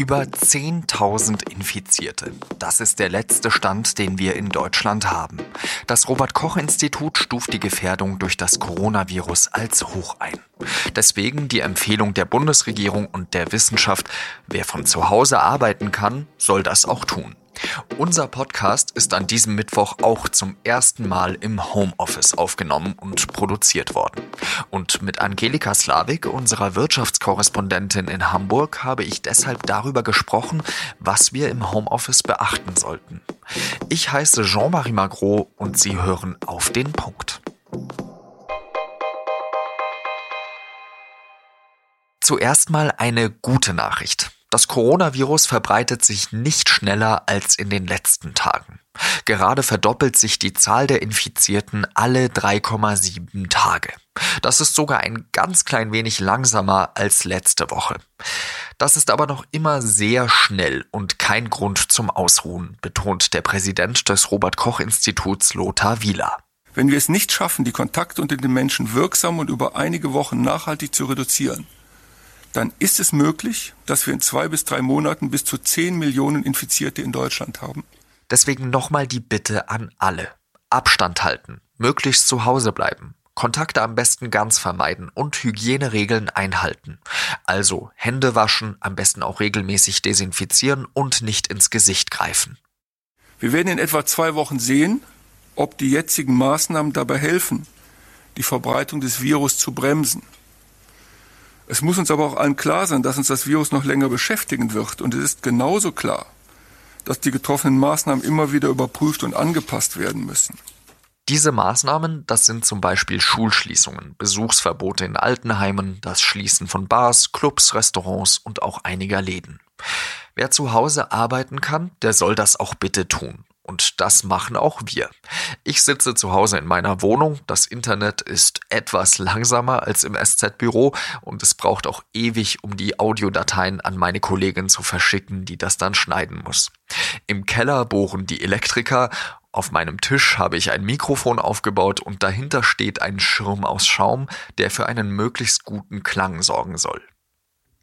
Über 10.000 Infizierte. Das ist der letzte Stand, den wir in Deutschland haben. Das Robert Koch Institut stuft die Gefährdung durch das Coronavirus als hoch ein. Deswegen die Empfehlung der Bundesregierung und der Wissenschaft, wer von zu Hause arbeiten kann, soll das auch tun. Unser Podcast ist an diesem Mittwoch auch zum ersten Mal im Homeoffice aufgenommen und produziert worden. Und mit Angelika Slavik, unserer Wirtschaftskorrespondentin in Hamburg, habe ich deshalb darüber gesprochen, was wir im Homeoffice beachten sollten. Ich heiße Jean-Marie Magro und Sie hören auf den Punkt. Zuerst mal eine gute Nachricht. Das Coronavirus verbreitet sich nicht schneller als in den letzten Tagen. Gerade verdoppelt sich die Zahl der Infizierten alle 3,7 Tage. Das ist sogar ein ganz klein wenig langsamer als letzte Woche. Das ist aber noch immer sehr schnell und kein Grund zum Ausruhen, betont der Präsident des Robert Koch Instituts Lothar Wieler. Wenn wir es nicht schaffen, die Kontakte unter den Menschen wirksam und über einige Wochen nachhaltig zu reduzieren, dann ist es möglich, dass wir in zwei bis drei Monaten bis zu zehn Millionen Infizierte in Deutschland haben. Deswegen nochmal die Bitte an alle. Abstand halten, möglichst zu Hause bleiben, Kontakte am besten ganz vermeiden und Hygieneregeln einhalten. Also Hände waschen, am besten auch regelmäßig desinfizieren und nicht ins Gesicht greifen. Wir werden in etwa zwei Wochen sehen, ob die jetzigen Maßnahmen dabei helfen, die Verbreitung des Virus zu bremsen. Es muss uns aber auch allen klar sein, dass uns das Virus noch länger beschäftigen wird. Und es ist genauso klar, dass die getroffenen Maßnahmen immer wieder überprüft und angepasst werden müssen. Diese Maßnahmen, das sind zum Beispiel Schulschließungen, Besuchsverbote in Altenheimen, das Schließen von Bars, Clubs, Restaurants und auch einiger Läden. Wer zu Hause arbeiten kann, der soll das auch bitte tun. Und das machen auch wir. Ich sitze zu Hause in meiner Wohnung, das Internet ist etwas langsamer als im SZ-Büro und es braucht auch ewig, um die Audiodateien an meine Kollegin zu verschicken, die das dann schneiden muss. Im Keller bohren die Elektriker auf meinem Tisch habe ich ein Mikrofon aufgebaut und dahinter steht ein Schirm aus Schaum, der für einen möglichst guten Klang sorgen soll.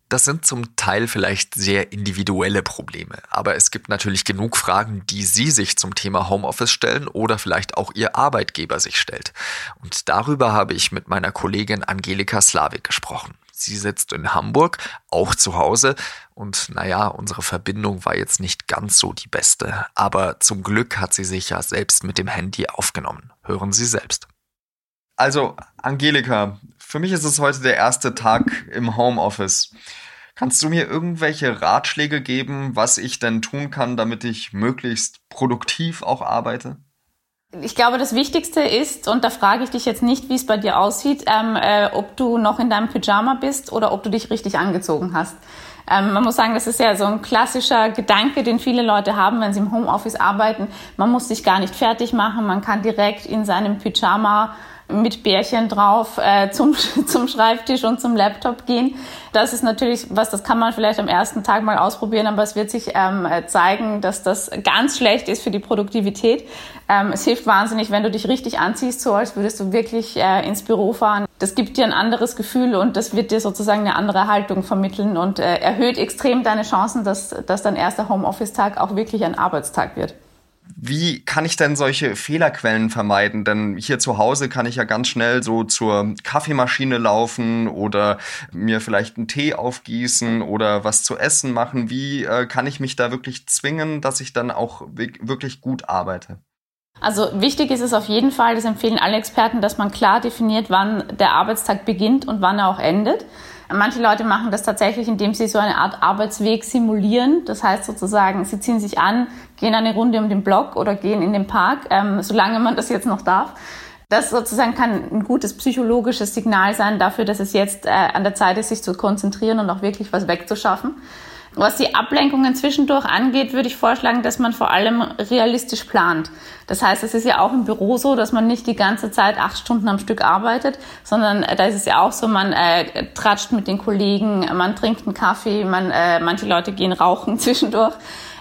Das sind zum Teil vielleicht sehr individuelle Probleme, aber es gibt natürlich genug Fragen, die Sie sich zum Thema Homeoffice stellen oder vielleicht auch Ihr Arbeitgeber sich stellt. Und darüber habe ich mit meiner Kollegin Angelika Slavik gesprochen. Sie sitzt in Hamburg, auch zu Hause, und naja, unsere Verbindung war jetzt nicht ganz so die beste, aber zum Glück hat sie sich ja selbst mit dem Handy aufgenommen. Hören Sie selbst. Also, Angelika, für mich ist es heute der erste Tag im Homeoffice. Kannst du mir irgendwelche Ratschläge geben, was ich denn tun kann, damit ich möglichst produktiv auch arbeite? Ich glaube, das Wichtigste ist, und da frage ich dich jetzt nicht, wie es bei dir aussieht, ähm, äh, ob du noch in deinem Pyjama bist oder ob du dich richtig angezogen hast. Ähm, man muss sagen, das ist ja so ein klassischer Gedanke, den viele Leute haben, wenn sie im Homeoffice arbeiten. Man muss sich gar nicht fertig machen, man kann direkt in seinem Pyjama mit Bärchen drauf äh, zum, zum Schreibtisch und zum Laptop gehen. Das ist natürlich was, das kann man vielleicht am ersten Tag mal ausprobieren, aber es wird sich ähm, zeigen, dass das ganz schlecht ist für die Produktivität. Ähm, es hilft wahnsinnig, wenn du dich richtig anziehst, so als würdest du wirklich äh, ins Büro fahren. Das gibt dir ein anderes Gefühl und das wird dir sozusagen eine andere Haltung vermitteln und äh, erhöht extrem deine Chancen, dass, dass dein erster Homeoffice-Tag auch wirklich ein Arbeitstag wird. Wie kann ich denn solche Fehlerquellen vermeiden? Denn hier zu Hause kann ich ja ganz schnell so zur Kaffeemaschine laufen oder mir vielleicht einen Tee aufgießen oder was zu essen machen. Wie äh, kann ich mich da wirklich zwingen, dass ich dann auch wirklich gut arbeite? Also wichtig ist es auf jeden Fall, das empfehlen alle Experten, dass man klar definiert, wann der Arbeitstag beginnt und wann er auch endet. Manche Leute machen das tatsächlich, indem sie so eine Art Arbeitsweg simulieren. Das heißt sozusagen, sie ziehen sich an, gehen eine Runde um den Block oder gehen in den Park, ähm, solange man das jetzt noch darf. Das sozusagen kann ein gutes psychologisches Signal sein dafür, dass es jetzt äh, an der Zeit ist, sich zu konzentrieren und auch wirklich was wegzuschaffen. Was die Ablenkungen zwischendurch angeht, würde ich vorschlagen, dass man vor allem realistisch plant. Das heißt, es ist ja auch im Büro so, dass man nicht die ganze Zeit acht Stunden am Stück arbeitet, sondern äh, da ist es ja auch so, man äh, tratscht mit den Kollegen, man trinkt einen Kaffee, man, äh, manche Leute gehen rauchen zwischendurch.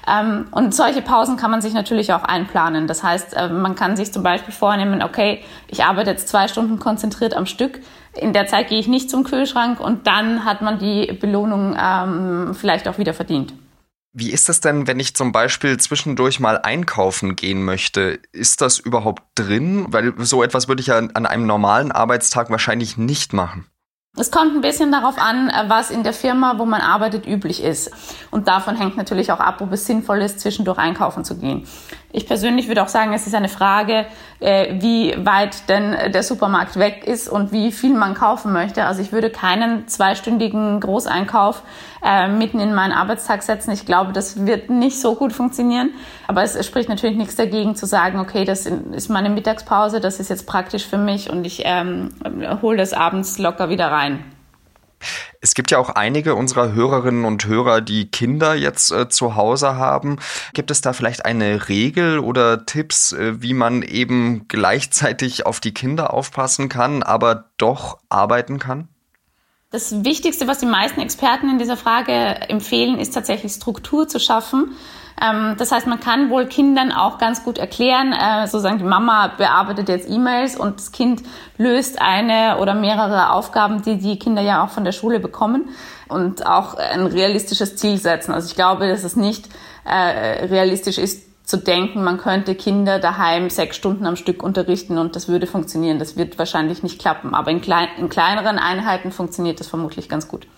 Ähm, und solche Pausen kann man sich natürlich auch einplanen. Das heißt, äh, man kann sich zum Beispiel vornehmen, okay, ich arbeite jetzt zwei Stunden konzentriert am Stück. In der Zeit gehe ich nicht zum Kühlschrank und dann hat man die Belohnung ähm, vielleicht auch wieder verdient. Wie ist das denn, wenn ich zum Beispiel zwischendurch mal einkaufen gehen möchte? Ist das überhaupt drin? Weil so etwas würde ich ja an einem normalen Arbeitstag wahrscheinlich nicht machen. Es kommt ein bisschen darauf an, äh, was in der Firma, wo man arbeitet, üblich ist. Und davon hängt natürlich auch ab, ob es sinnvoll ist, zwischendurch einkaufen zu gehen. Ich persönlich würde auch sagen, es ist eine Frage, äh, wie weit denn der Supermarkt weg ist und wie viel man kaufen möchte. Also ich würde keinen zweistündigen Großeinkauf äh, mitten in meinen Arbeitstag setzen. Ich glaube, das wird nicht so gut funktionieren. Aber es spricht natürlich nichts dagegen zu sagen, okay, das ist meine Mittagspause, das ist jetzt praktisch für mich und ich ähm, hole das abends locker wieder rein. Es gibt ja auch einige unserer Hörerinnen und Hörer, die Kinder jetzt äh, zu Hause haben. Gibt es da vielleicht eine Regel oder Tipps, äh, wie man eben gleichzeitig auf die Kinder aufpassen kann, aber doch arbeiten kann? Das Wichtigste, was die meisten Experten in dieser Frage empfehlen, ist tatsächlich Struktur zu schaffen. Ähm, das heißt, man kann wohl Kindern auch ganz gut erklären, äh, sozusagen die Mama bearbeitet jetzt E-Mails und das Kind löst eine oder mehrere Aufgaben, die die Kinder ja auch von der Schule bekommen und auch ein realistisches Ziel setzen. Also ich glaube, dass es nicht äh, realistisch ist, zu denken, man könnte Kinder daheim sechs Stunden am Stück unterrichten und das würde funktionieren. Das wird wahrscheinlich nicht klappen. Aber in, klein, in kleineren Einheiten funktioniert das vermutlich ganz gut.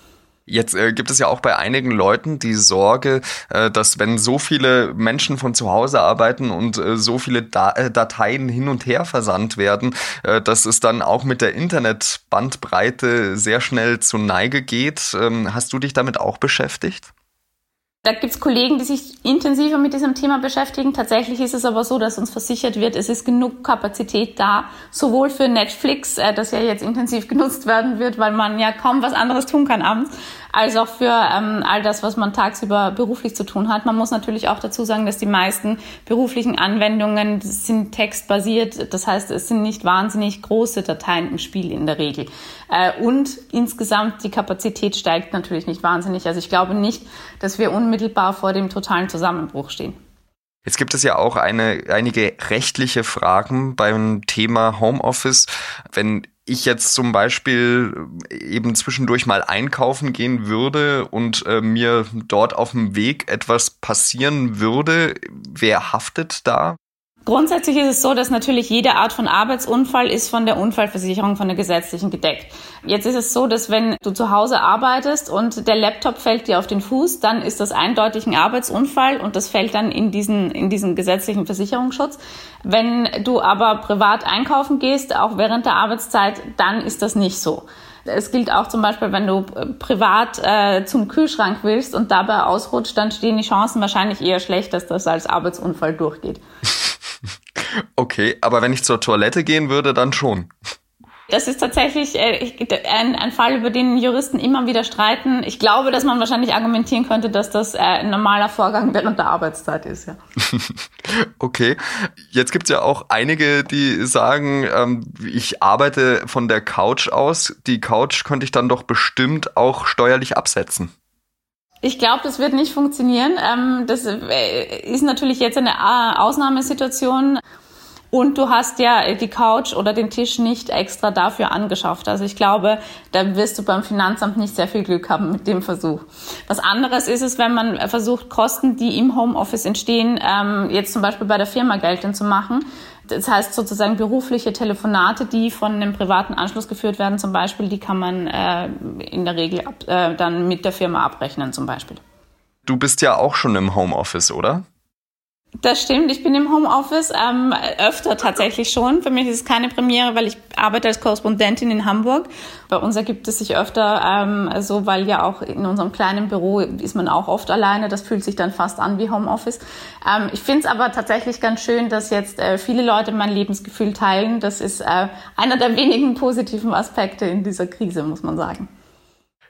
Jetzt äh, gibt es ja auch bei einigen Leuten die Sorge, äh, dass wenn so viele Menschen von zu Hause arbeiten und äh, so viele da äh, Dateien hin und her versandt werden, äh, dass es dann auch mit der Internetbandbreite sehr schnell zur Neige geht. Ähm, hast du dich damit auch beschäftigt? Da gibt es Kollegen, die sich intensiver mit diesem Thema beschäftigen. Tatsächlich ist es aber so, dass uns versichert wird, es ist genug Kapazität da, sowohl für Netflix, äh, das ja jetzt intensiv genutzt werden wird, weil man ja kaum was anderes tun kann abends, als auch für ähm, all das, was man tagsüber beruflich zu tun hat. Man muss natürlich auch dazu sagen, dass die meisten beruflichen Anwendungen sind textbasiert. Das heißt, es sind nicht wahnsinnig große Dateien im Spiel in der Regel. Äh, und insgesamt die Kapazität steigt natürlich nicht wahnsinnig. Also ich glaube nicht, dass wir unmittelbar vor dem totalen Zusammenbruch stehen. Jetzt gibt es ja auch eine, einige rechtliche Fragen beim Thema Homeoffice. Wenn ich jetzt zum Beispiel eben zwischendurch mal einkaufen gehen würde und äh, mir dort auf dem Weg etwas passieren würde, wer haftet da? Grundsätzlich ist es so, dass natürlich jede Art von Arbeitsunfall ist von der Unfallversicherung, von der gesetzlichen gedeckt. Jetzt ist es so, dass wenn du zu Hause arbeitest und der Laptop fällt dir auf den Fuß, dann ist das eindeutig ein Arbeitsunfall und das fällt dann in diesen, in diesen gesetzlichen Versicherungsschutz. Wenn du aber privat einkaufen gehst, auch während der Arbeitszeit, dann ist das nicht so. Es gilt auch zum Beispiel, wenn du äh, privat äh, zum Kühlschrank willst und dabei ausrutscht, dann stehen die Chancen wahrscheinlich eher schlecht, dass das als Arbeitsunfall durchgeht. Okay, aber wenn ich zur Toilette gehen würde, dann schon. Das ist tatsächlich äh, ein, ein, Fall, über den Juristen immer wieder streiten. Ich glaube, dass man wahrscheinlich argumentieren könnte, dass das äh, ein normaler Vorgang während der Arbeitszeit ist. Ja. okay, jetzt gibt es ja auch einige, die sagen, ähm, ich arbeite von der Couch aus. Die Couch könnte ich dann doch bestimmt auch steuerlich absetzen. Ich glaube, das wird nicht funktionieren. Ähm, das äh, ist natürlich jetzt eine äh, Ausnahmesituation. Und du hast ja die Couch oder den Tisch nicht extra dafür angeschafft. Also ich glaube, da wirst du beim Finanzamt nicht sehr viel Glück haben mit dem Versuch. Was anderes ist es, wenn man versucht, Kosten, die im Homeoffice entstehen, ähm, jetzt zum Beispiel bei der Firma geltend zu machen. Das heißt sozusagen berufliche Telefonate, die von einem privaten Anschluss geführt werden, zum Beispiel, die kann man äh, in der Regel ab, äh, dann mit der Firma abrechnen, zum Beispiel. Du bist ja auch schon im Homeoffice, oder? Das stimmt, ich bin im Homeoffice ähm, öfter tatsächlich schon. Für mich ist es keine Premiere, weil ich arbeite als Korrespondentin in Hamburg. Bei uns ergibt es sich öfter ähm, so, weil ja auch in unserem kleinen Büro ist man auch oft alleine. Das fühlt sich dann fast an wie Homeoffice. Ähm, ich finde es aber tatsächlich ganz schön, dass jetzt äh, viele Leute mein Lebensgefühl teilen. Das ist äh, einer der wenigen positiven Aspekte in dieser Krise, muss man sagen.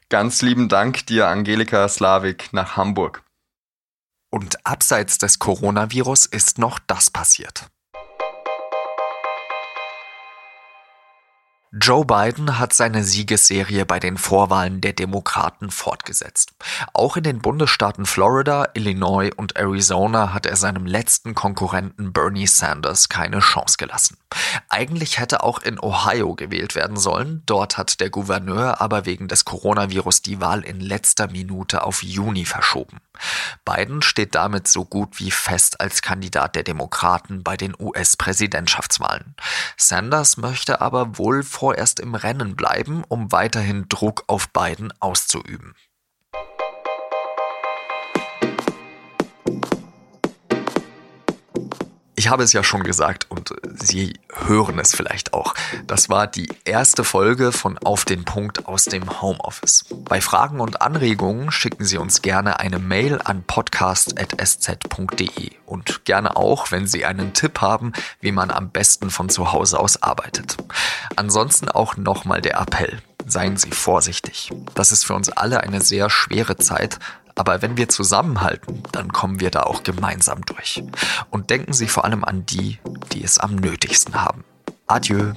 Ganz lieben Dank dir, Angelika Slavik, nach Hamburg. Und abseits des Coronavirus ist noch das passiert. Joe Biden hat seine Siegesserie bei den Vorwahlen der Demokraten fortgesetzt. Auch in den Bundesstaaten Florida, Illinois und Arizona hat er seinem letzten Konkurrenten Bernie Sanders keine Chance gelassen. Eigentlich hätte auch in Ohio gewählt werden sollen, dort hat der Gouverneur aber wegen des Coronavirus die Wahl in letzter Minute auf Juni verschoben. Biden steht damit so gut wie fest als Kandidat der Demokraten bei den US-Präsidentschaftswahlen. Sanders möchte aber wohl vorerst im Rennen bleiben, um weiterhin Druck auf Biden auszuüben. Ich habe es ja schon gesagt und Sie hören es vielleicht auch. Das war die erste Folge von Auf den Punkt aus dem Homeoffice. Bei Fragen und Anregungen schicken Sie uns gerne eine Mail an podcast.sz.de und gerne auch, wenn Sie einen Tipp haben, wie man am besten von zu Hause aus arbeitet. Ansonsten auch nochmal der Appell. Seien Sie vorsichtig. Das ist für uns alle eine sehr schwere Zeit, aber wenn wir zusammenhalten, dann kommen wir da auch gemeinsam durch. Und denken Sie vor allem an die, die es am nötigsten haben. Adieu.